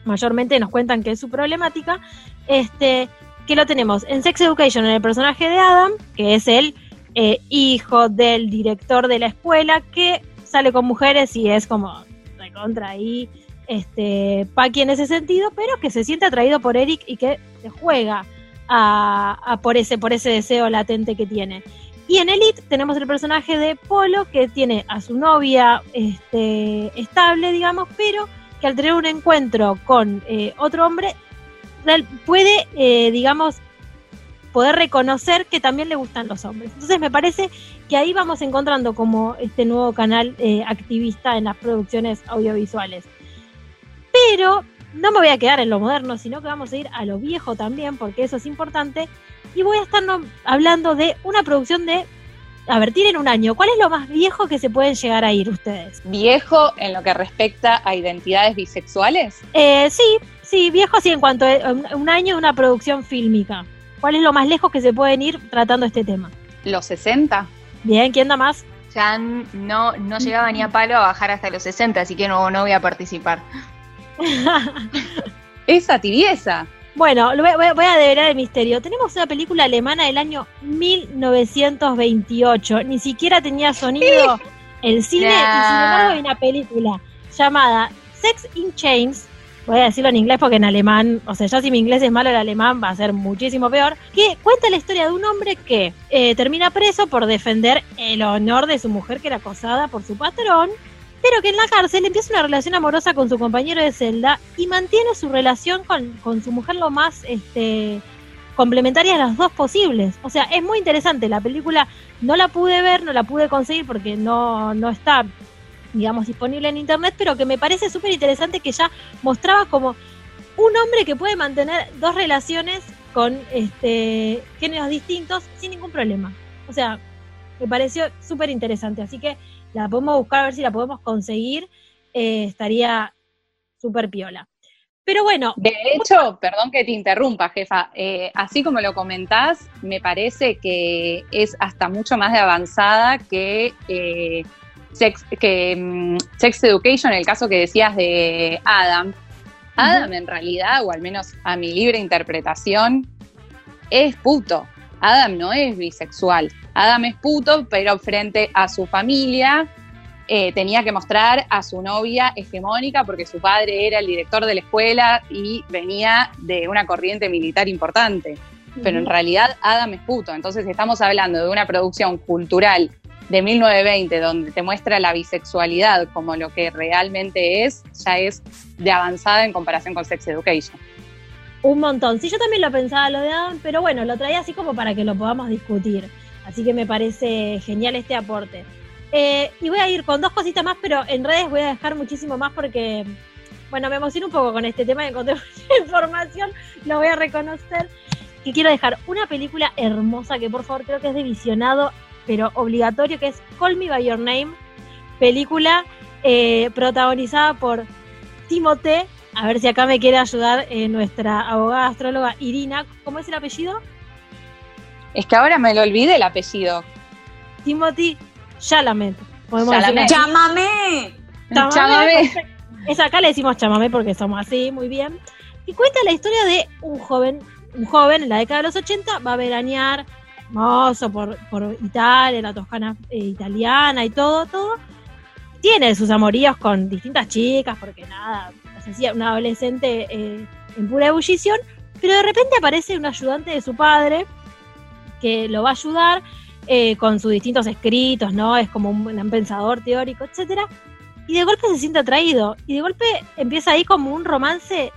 F: mayormente nos cuentan que es su problemática, este, que lo tenemos en Sex Education en el personaje de Adam, que es el eh, hijo del director de la escuela, que sale con mujeres y es como contra ahí este, Paki en ese sentido, pero que se siente atraído por Eric y que se juega a, por, ese, por ese deseo latente que tiene. Y en Elite tenemos el personaje de Polo que tiene a su novia este, estable, digamos, pero que al tener un encuentro con eh, otro hombre puede, eh, digamos, poder reconocer que también le gustan los hombres. Entonces me parece que ahí vamos encontrando como este nuevo canal eh, activista en las producciones audiovisuales. Pero no me voy a quedar en lo moderno, sino que vamos a ir a lo viejo también, porque eso es importante. Y voy a estar hablando de una producción de... A ver, tienen un año. ¿Cuál es lo más viejo que se pueden llegar a ir ustedes?
G: ¿Viejo en lo que respecta a identidades bisexuales?
F: Eh, sí, sí, viejo sí en cuanto a un año de una producción fílmica. ¿Cuál es lo más lejos que se pueden ir tratando este tema?
G: Los 60.
F: Bien, ¿quién da más?
C: Ya no, no llegaba ni a palo a bajar hasta los 60, así que no, no voy a participar. [LAUGHS]
G: Esa tibieza.
F: Bueno, voy, a develar el misterio. Tenemos una película alemana del año 1928. Ni siquiera tenía sonido el cine, y sin embargo hay una película llamada Sex in Chains, voy a decirlo en inglés porque en alemán, o sea, ya si mi inglés es malo, el alemán va a ser muchísimo peor, que cuenta la historia de un hombre que eh, termina preso por defender el honor de su mujer que era acosada por su patrón, pero que en la cárcel empieza una relación amorosa con su compañero de celda y mantiene su relación con, con su mujer lo más este, complementaria de las dos posibles. O sea, es muy interesante. La película no la pude ver, no la pude conseguir porque no, no está digamos, disponible en internet, pero que me parece súper interesante que ya mostraba como un hombre que puede mantener dos relaciones con este, géneros distintos sin ningún problema. O sea, me pareció súper interesante, así que la podemos buscar a ver si la podemos conseguir, eh, estaría súper piola. Pero bueno.
G: De hecho, perdón que te interrumpa, jefa, eh, así como lo comentás, me parece que es hasta mucho más de avanzada que, eh, sex, que mm, Sex Education, el caso que decías de Adam. Adam en realidad, o al menos a mi libre interpretación, es puto. Adam no es bisexual. Adam es puto, pero frente a su familia eh, tenía que mostrar a su novia hegemónica porque su padre era el director de la escuela y venía de una corriente militar importante. Pero en realidad Adam es puto. Entonces estamos hablando de una producción cultural de 1920 donde te muestra la bisexualidad como lo que realmente es, ya es de avanzada en comparación con Sex Education.
F: Un montón. Sí, yo también lo pensaba lo de Adam, pero bueno, lo traía así como para que lo podamos discutir. Así que me parece genial este aporte. Eh, y voy a ir con dos cositas más, pero en redes voy a dejar muchísimo más porque, bueno, me emociono un poco con este tema, encontré [LAUGHS] mucha información, lo voy a reconocer. Y quiero dejar una película hermosa que por favor creo que es de visionado, pero obligatorio, que es Call Me By Your Name, película eh, protagonizada por Timothée, a ver si acá me quiere ayudar eh, nuestra abogada astróloga Irina, ¿cómo es el apellido?
G: Es que ahora me lo olvidé el apellido.
F: Timothy Chalamet.
D: Chalamet. ¡Chámame!
F: ¡Chámame! Es acá le decimos chamamé porque somos así, muy bien. Y cuenta la historia de un joven, un joven en la década de los 80, va a veranear, hermoso, por, por Italia, la Toscana eh, italiana y todo, todo. Tiene sus amoríos con distintas chicas, porque nada, hacía una adolescente eh, en pura ebullición, pero de repente aparece un ayudante de su padre que lo va a ayudar eh, con sus distintos escritos, ¿no? Es como un, pensador teórico, etcétera. Y de golpe se siente atraído. Y de golpe empieza ahí como un romance.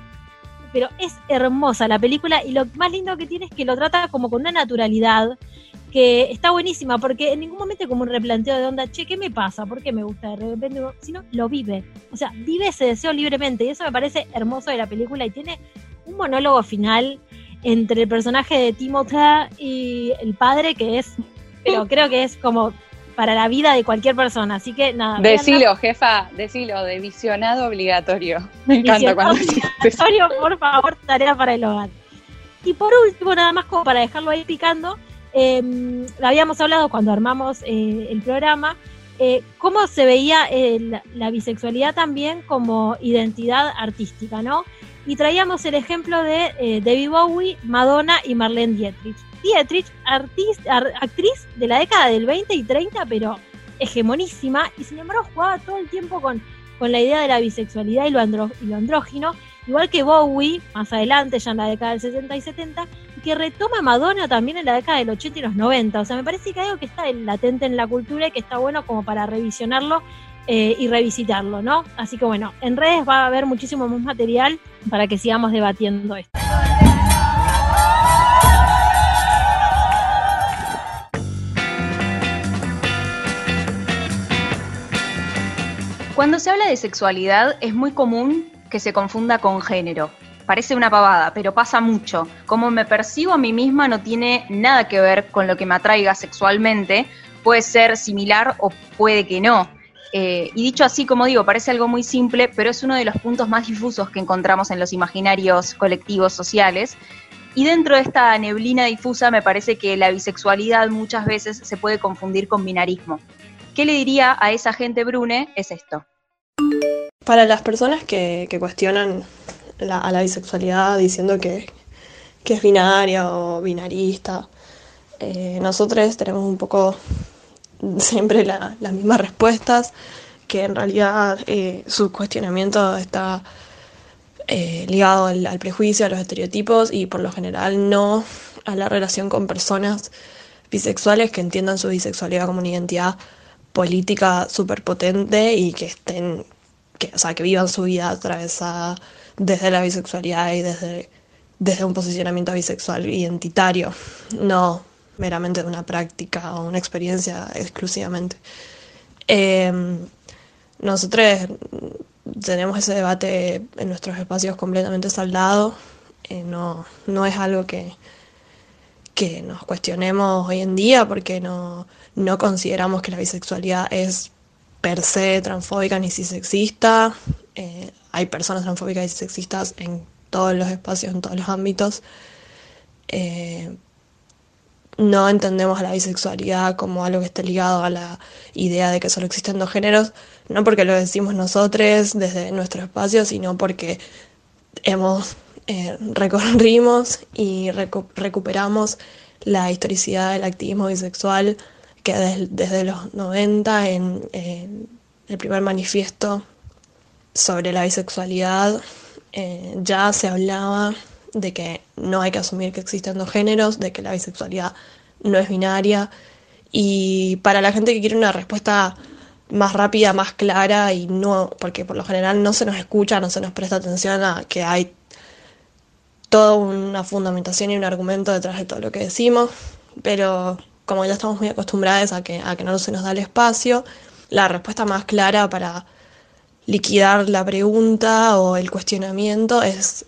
F: Pero es hermosa la película y lo más lindo que tiene es que lo trata como con una naturalidad que está buenísima, porque en ningún momento como un replanteo de onda, che, ¿qué me pasa? ¿Por qué me gusta de repente? Sino lo vive. O sea, vive ese deseo libremente y eso me parece hermoso de la película y tiene un monólogo final entre el personaje de Timothée y el padre que es pero creo que es como para la vida de cualquier persona. Así que nada.
G: Decilo, jefa, decilo, de visionado obligatorio. Me encanta cuando
F: obligatorio, por favor, tarea para el hogar. Y por último, nada más como para dejarlo ahí picando, eh, habíamos hablado cuando armamos eh, el programa, eh, cómo se veía la, la bisexualidad también como identidad artística, ¿no? Y traíamos el ejemplo de eh, David Bowie, Madonna y Marlene Dietrich. Dietrich, artista, actriz de la década del 20 y 30, pero hegemonísima, y sin embargo jugaba todo el tiempo con, con la idea de la bisexualidad y lo, y lo andrógino, igual que Bowie, más adelante, ya en la década del 60 y 70, y que retoma Madonna también en la década del 80 y los 90. O sea, me parece que algo que está latente en la cultura y que está bueno como para revisionarlo eh, y revisitarlo, ¿no? Así que bueno, en redes va a haber muchísimo más material para que sigamos debatiendo esto.
C: Cuando se habla de sexualidad es muy común que se confunda con género. Parece una pavada, pero pasa mucho. Como me percibo a mí misma no tiene nada que ver con lo que me atraiga sexualmente. Puede ser similar o puede que no. Eh, y dicho así, como digo, parece algo muy simple, pero es uno de los puntos más difusos que encontramos en los imaginarios colectivos sociales. Y dentro de esta neblina difusa me parece que la bisexualidad muchas veces se puede confundir con binarismo. ¿Qué le diría a esa gente, Brune? Es esto.
E: Para las personas que, cuestionan a la bisexualidad diciendo que, es binaria o binarista, eh, nosotros tenemos un poco [LAUGHS] siempre las mismas respuestas, que en realidad eh, su cuestionamiento está eh, ligado al, prejuicio, a los estereotipos y por lo general no a la relación con personas bisexuales que entiendan su bisexualidad como una identidad política súper potente y que estén, que, o sea, que vivan su vida atravesada desde la bisexualidad y desde, desde un posicionamiento bisexual identitario, no meramente de una práctica o una experiencia exclusivamente. Em, nosotros tenemos ese debate en nuestros espacios completamente saldado. Eh, no, no es algo que, que nos cuestionemos hoy en día porque no, no consideramos que la bisexualidad es per se transfóbica ni cisexista. Eh, hay personas transfóbicas y sexistas en todos los espacios, en todos los ámbitos. Eh, no entendemos la bisexualidad como algo que esté ligado a la idea de que solo existen dos géneros, no porque lo decimos nosotros desde nuestro espacio, sino porque hemos eh, recorrimos y recuperamos la historicidad del activismo bisexual que desde los 90 en, el primer manifiesto sobre la bisexualidad eh, ya se hablaba de que no hay que asumir que existen dos géneros, de que la bisexualidad no es binaria. Y para la gente que quiere una respuesta más rápida, más clara y no, porque por lo general no se nos escucha, no se nos presta atención a que hay toda una fundamentación y un argumento detrás de todo lo que decimos, pero como ya estamos muy acostumbrados a que, a que no se nos da el espacio, la respuesta más clara para liquidar la pregunta o el cuestionamiento es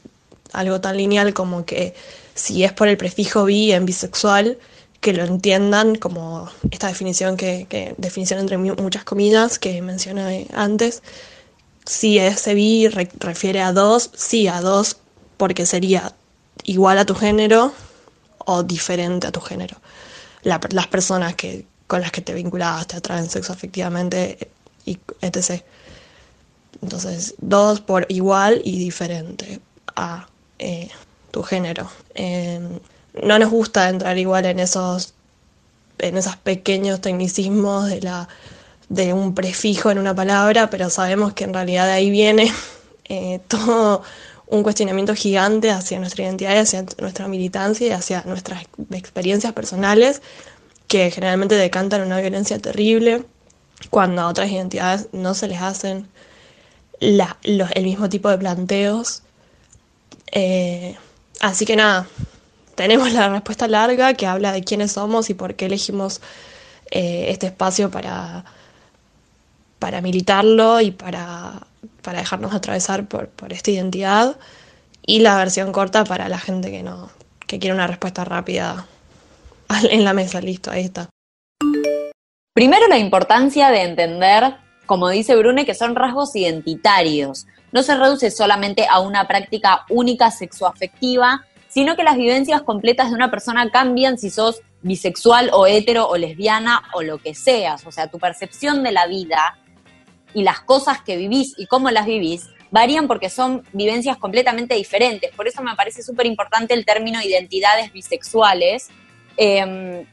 E: algo tan lineal como que si es por el prefijo bi en bisexual, que lo entiendan como esta definición que, definición entre muchas comillas que mencioné antes. Si ese bi refiere a dos, sí a dos, porque sería igual a tu género o diferente a tu género. Las personas que, con las que te vinculabas te atraen sexo afectivamente, y etc. Entonces, dos por igual y diferente a eh, tu género. Em, no nos gusta entrar igual en esos, en esos pequeños tecnicismos de, la, de un prefijo en una palabra, pero sabemos que en realidad de ahí viene [LAUGHS] eh, todo un cuestionamiento gigante hacia nuestra identidad, hacia nuestra militancia y hacia nuestras experiencias personales que generalmente decantan una violencia terrible cuando a otras identidades no se les hacen el mismo tipo de planteos. Eh, así que nada, tenemos la respuesta larga que habla de quiénes somos y por qué elegimos eh, este espacio para, para militarlo y para, para dejarnos atravesar por, por, esta identidad. Y la versión corta para la gente que no, que quiere una respuesta rápida [LAUGHS] en la mesa, listo, ahí está.
D: Primero la importancia de entender como dice Brune, que son rasgos identitarios. No se reduce solamente a una práctica única sexoafectiva, sino que las vivencias completas de una persona cambian si sos bisexual o hetero o lesbiana o lo que seas. O sea, tu percepción de la vida y las cosas que vivís y cómo las vivís varían porque son vivencias completamente diferentes. Por eso me parece súper importante el término identidades bisexuales. Em,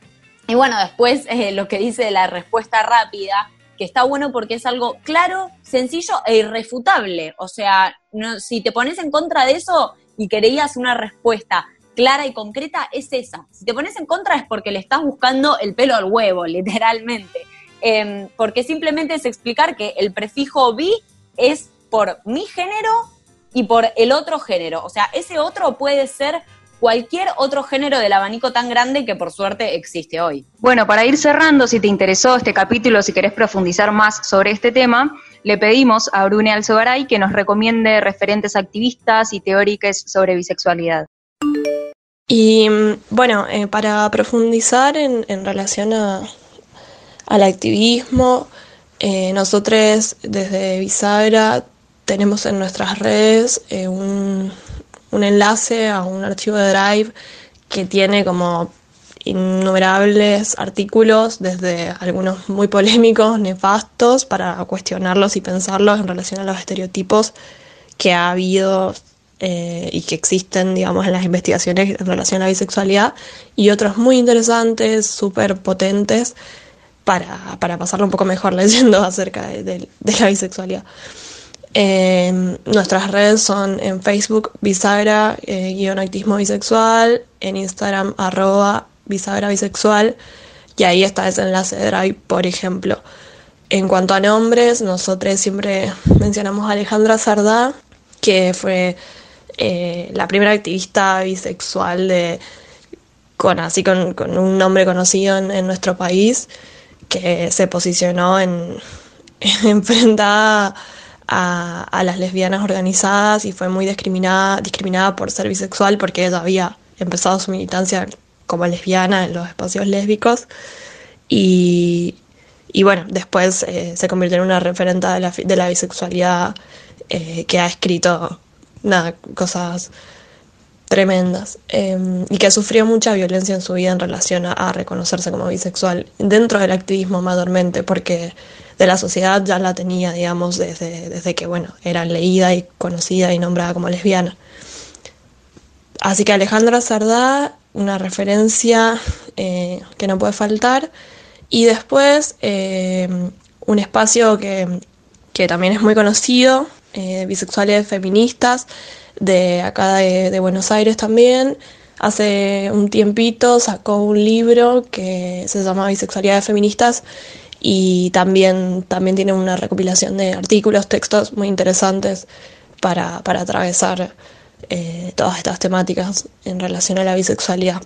D: y bueno, después [LAUGHS] eh, lo que dice la respuesta rápida, que está bueno porque es algo claro, sencillo e irrefutable. O sea, si te pones en contra de eso y querías una respuesta clara y concreta, es esa. Si te pones en contra es porque le estás buscando el pelo al huevo, [LAUGHS] literalmente. Em, porque simplemente es explicar que el prefijo bi es por mi género y por el otro género. O sea, ese otro puede ser cualquier otro género del abanico tan grande que por suerte existe hoy.
C: Bueno, para ir cerrando, si te interesó este capítulo, si querés profundizar más sobre este tema, le pedimos a Brune Alzogaray que nos recomiende referentes activistas y teóricas sobre bisexualidad.
E: Y bueno, eh, para profundizar en, relación al activismo, eh, nosotros desde Bisagra tenemos en nuestras redes eh, un, un enlace a un archivo de Drive que tiene como innumerables artículos, desde algunos muy polémicos, nefastos, para cuestionarlos y pensarlos en relación a los estereotipos que ha habido eh, y que existen, digamos, en las investigaciones en relación a la bisexualidad, y otros muy interesantes, súper potentes, para, para pasarlo un poco mejor [LAUGHS] leyendo acerca de la bisexualidad nuestras redes son en Facebook bisagra eh, actismo bisexual, en Instagram arroba bisagra bisexual y ahí está ese enlace de Drive, por ejemplo. En cuanto a nombres, nosotros siempre mencionamos a Alejandra Sardá, que fue eh, la primera activista bisexual de, con, así con, un nombre conocido en, nuestro país, que se posicionó en, [LAUGHS] enfrentada a, las lesbianas organizadas y fue muy discriminada, discriminada por ser bisexual porque ella había empezado su militancia como lesbiana en los espacios lésbicos. Y, bueno, después eh, se convirtió en una referente de la, de la bisexualidad eh, que ha escrito nada, cosas tremendas em, y que sufrió mucha violencia en su vida en relación a, reconocerse como bisexual dentro del activismo mayormente porque de la sociedad ya la tenía digamos desde, desde que bueno era leída y conocida y nombrada como lesbiana. Así que Alejandra Sardá una referencia eh, que no puede faltar y después em, un espacio que, que también es muy conocido eh, bisexuales feministas de acá de, Buenos Aires también. Hace un tiempito sacó un libro que se llama Bisexualidades Feministas y también, también tiene una recopilación de artículos, textos muy interesantes para, atravesar eh, todas estas temáticas en relación a la bisexualidad.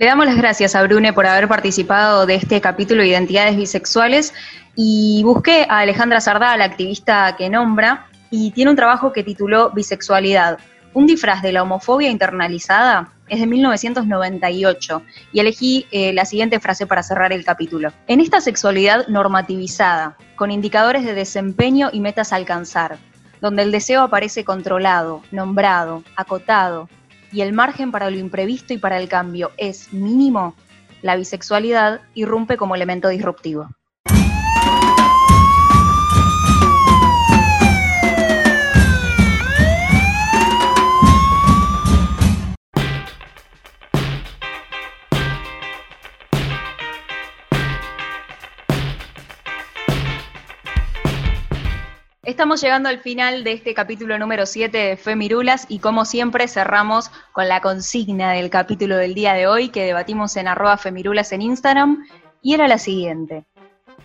C: Le damos las gracias a Brune por haber participado de este capítulo de Identidades Bisexuales y busqué a Alejandra Sardá, la activista que nombra, y tiene un trabajo que tituló Bisexualidad, un disfraz de la homofobia internalizada. Es de 1998 y elegí eh, la siguiente frase para cerrar el capítulo. En esta sexualidad normativizada, con indicadores de desempeño y metas a alcanzar, donde el deseo aparece controlado, nombrado, acotado, y el margen para lo imprevisto y para el cambio es mínimo, la bisexualidad irrumpe como elemento disruptivo. Estamos llegando al final de este capítulo número 7 de Femirulas y como siempre cerramos con la consigna del capítulo del día de hoy que debatimos en arroba Femirulas en Instagram y era la siguiente.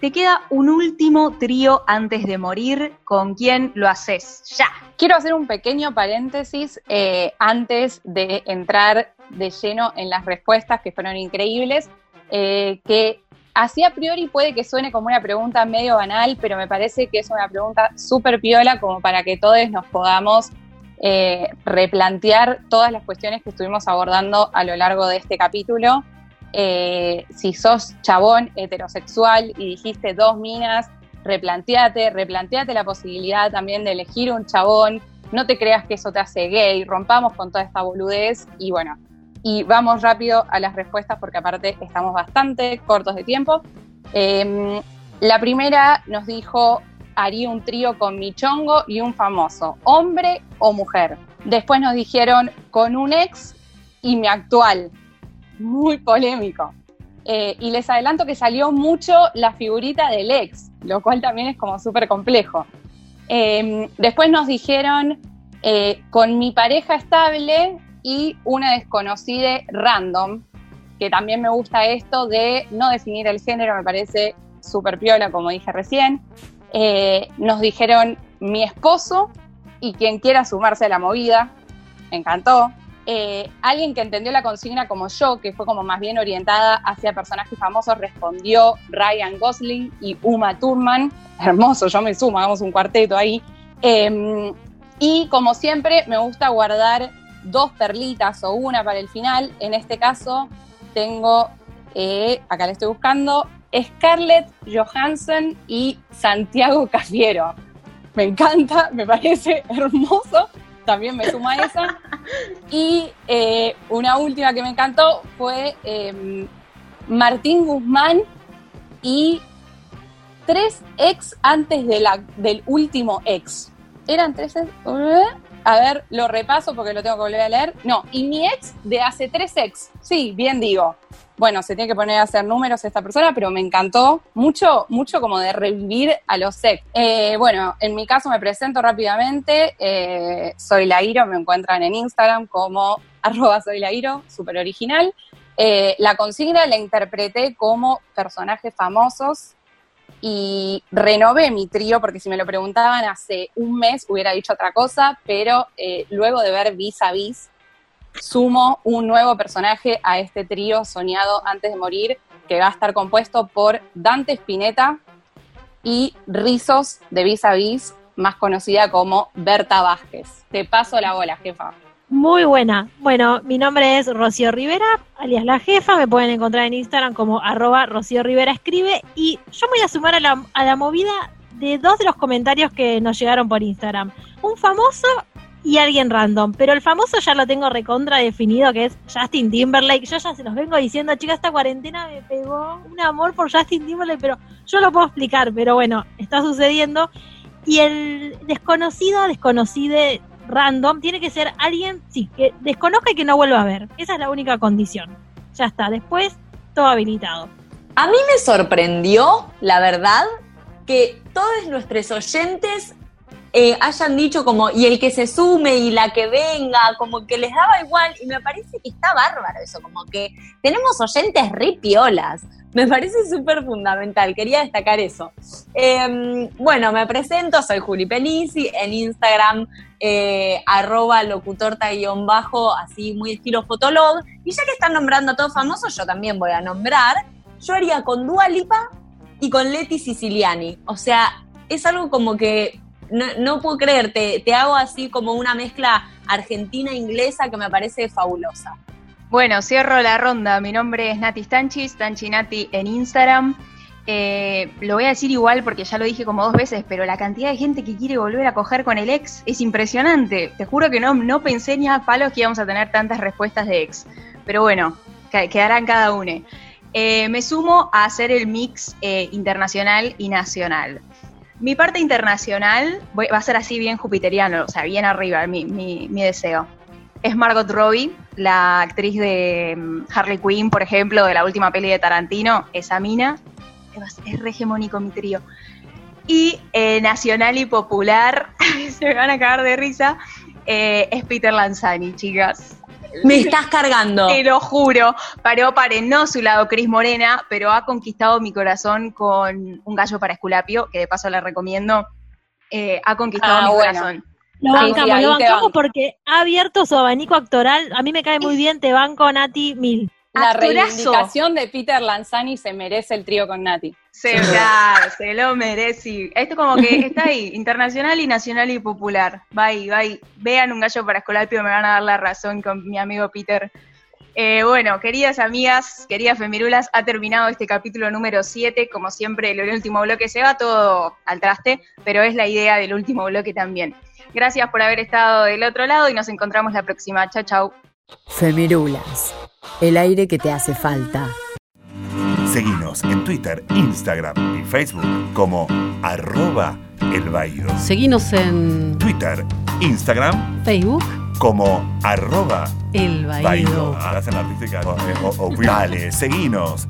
C: Te queda un último trío antes de morir, ¿con quién lo haces? Ya.
G: Quiero hacer un pequeño paréntesis eh, antes de entrar de lleno en las respuestas que fueron increíbles, eh, que Así a priori puede que suene como una pregunta medio banal, pero me parece que es una pregunta súper piola como para que todos nos podamos eh, replantear todas las cuestiones que estuvimos abordando a lo largo de este capítulo. Eh, si sos chabón heterosexual y dijiste dos minas, replanteate, replanteate la posibilidad también de elegir un chabón, no te creas que eso te hace gay, rompamos con toda esta boludez y bueno, y vamos rápido a las respuestas porque aparte estamos bastante cortos de tiempo. Em, la primera nos dijo, haría un trío con mi chongo y un famoso, hombre o mujer. Después nos dijeron, con un ex y mi actual. Muy polémico. Eh, y les adelanto que salió mucho la figurita del ex, lo cual también es como súper complejo. Em, después nos dijeron, eh, con mi pareja estable y una desconocida random, que también me gusta esto de no definir el género, me parece súper piola, como dije recién. Eh, nos dijeron mi esposo y quien quiera sumarse a la movida, me encantó. Eh, alguien que entendió la consigna como yo, que fue como más bien orientada hacia personajes famosos, respondió Ryan Gosling y Uma Thurman. [LAUGHS] Hermoso, yo me sumo, hagamos un cuarteto ahí. Em, y como siempre, me gusta guardar dos perlitas o una para el final. En este caso tengo, eh, acá le estoy buscando, Scarlett Johansson y Santiago Cafiero. Me encanta, me parece hermoso. También me suma esa. Y eh, una última que me encantó fue em, Martín Guzmán y tres ex antes de la, del último ex. Eran tres ex. A ver, lo repaso porque lo tengo que volver a leer. No, y mi ex de hace tres ex. Sí, bien digo. Bueno, se tiene que poner a hacer números esta persona, pero me encantó mucho, mucho como de revivir a los ex. Eh, bueno, en mi caso me presento rápidamente. Eh, soy Lairo, me encuentran en Instagram como [LAUGHS] arroba soy Lairo, súper original. Eh, la consigna la interpreté como personajes famosos y renové mi trío, porque si me lo preguntaban hace un mes hubiera dicho otra cosa, pero eh, luego de ver Vis a Vis, sumo un nuevo personaje a este trío soñado antes de morir, que va a estar compuesto por Dante Spinetta, y Rizos de Vis a Vis, más conocida como Berta Vázquez. Te paso la bola, jefa.
F: Muy buena. Bueno, mi nombre es Rocío Rivera, alias La Jefa. Me pueden encontrar en Instagram como arroba Rocío Rivera Escribe. Y yo me voy a sumar a la, movida de dos de los comentarios que nos llegaron por Instagram. Un famoso y alguien random. Pero el famoso ya lo tengo recontra definido, que es Justin Timberlake. Yo ya se los vengo diciendo, chicas, esta cuarentena me pegó un amor por Justin Timberlake, pero yo lo puedo explicar, pero bueno, está sucediendo. Y el desconocido, desconocide, random, tiene que ser alguien, sí, que desconozca y que no vuelva a ver. Esa es la única condición. Ya está, después todo habilitado.
D: A mí me sorprendió, la verdad, que todos nuestros oyentes eh, hayan dicho como, y el que se sume y la que venga, como que les daba igual, y me parece que está bárbaro eso, como que tenemos oyentes ripiolas. Me parece súper fundamental, quería destacar eso. Em, bueno, me presento, soy Juli Pelisi, en Instagram, eh, arroba locutorta-bajo, así muy estilo fotolog. Y ya que están nombrando a todos famosos, yo también voy a nombrar. Yo haría con Dua Lipa y con Leti Siciliani. O sea, es algo como que no, puedo creer, te, te hago así como una mezcla argentina-inglesa que me parece fabulosa.
C: Bueno, cierro la ronda. Mi nombre es Nati Stanchi, Stanchi Nati en Instagram. Eh, lo voy a decir igual porque ya lo dije como dos veces, pero la cantidad de gente que quiere volver a coger con el ex es impresionante. Te juro que no, no pensé ni a palos que íbamos a tener tantas respuestas de ex. Pero bueno, quedarán cada uno. Eh, me sumo a hacer el mix eh, internacional y nacional. Mi parte internacional va a ser así bien jupiteriano, o sea, bien arriba, mi, mi, deseo. Es Margot Robbie, la actriz de mm, Harley Quinn, por ejemplo, de la última peli de Tarantino, esa mina. Es re hegemónico mi trío. Y eh, nacional y popular, [LAUGHS] se me van a cagar de risa, eh, es Peter Lanzani, chicas.
D: Me estás cargando.
C: Te lo juro. Paró para no su lado Cris Morena, pero ha conquistado mi corazón con un gallo para Esculapio, que de paso le recomiendo. Eh, ha conquistado
F: ah,
C: mi corazón.
F: Lo bancamos, lo bancamos porque ha abierto su abanico actoral. A mí me cae muy bien, te banco Nati Mil.
G: La reivindicación de Peter Lanzani se merece el trío con Nati.
C: Se, claro, se lo merece. Esto como que está ahí, [LAUGHS] internacional y nacional y popular. Va ahí, va ahí. Vean un gallo para Escolapio, me van a dar la razón con mi amigo Peter. Eh, bueno, queridas amigas, queridas femirulas, ha terminado este capítulo número 7. Como siempre, el último bloque se va todo al traste, pero es la idea del último bloque también. Gracias por haber estado del otro lado y nos encontramos la próxima. Chao, chao.
A: Femirulas, el aire que te hace falta.
H: Seguinos en Twitter, Instagram y Facebook como arroba el
A: Seguinos en
H: Twitter, Instagram,
A: Facebook
H: como arroba
A: el baído.
H: Hacen artística o, o, Dale, seguinos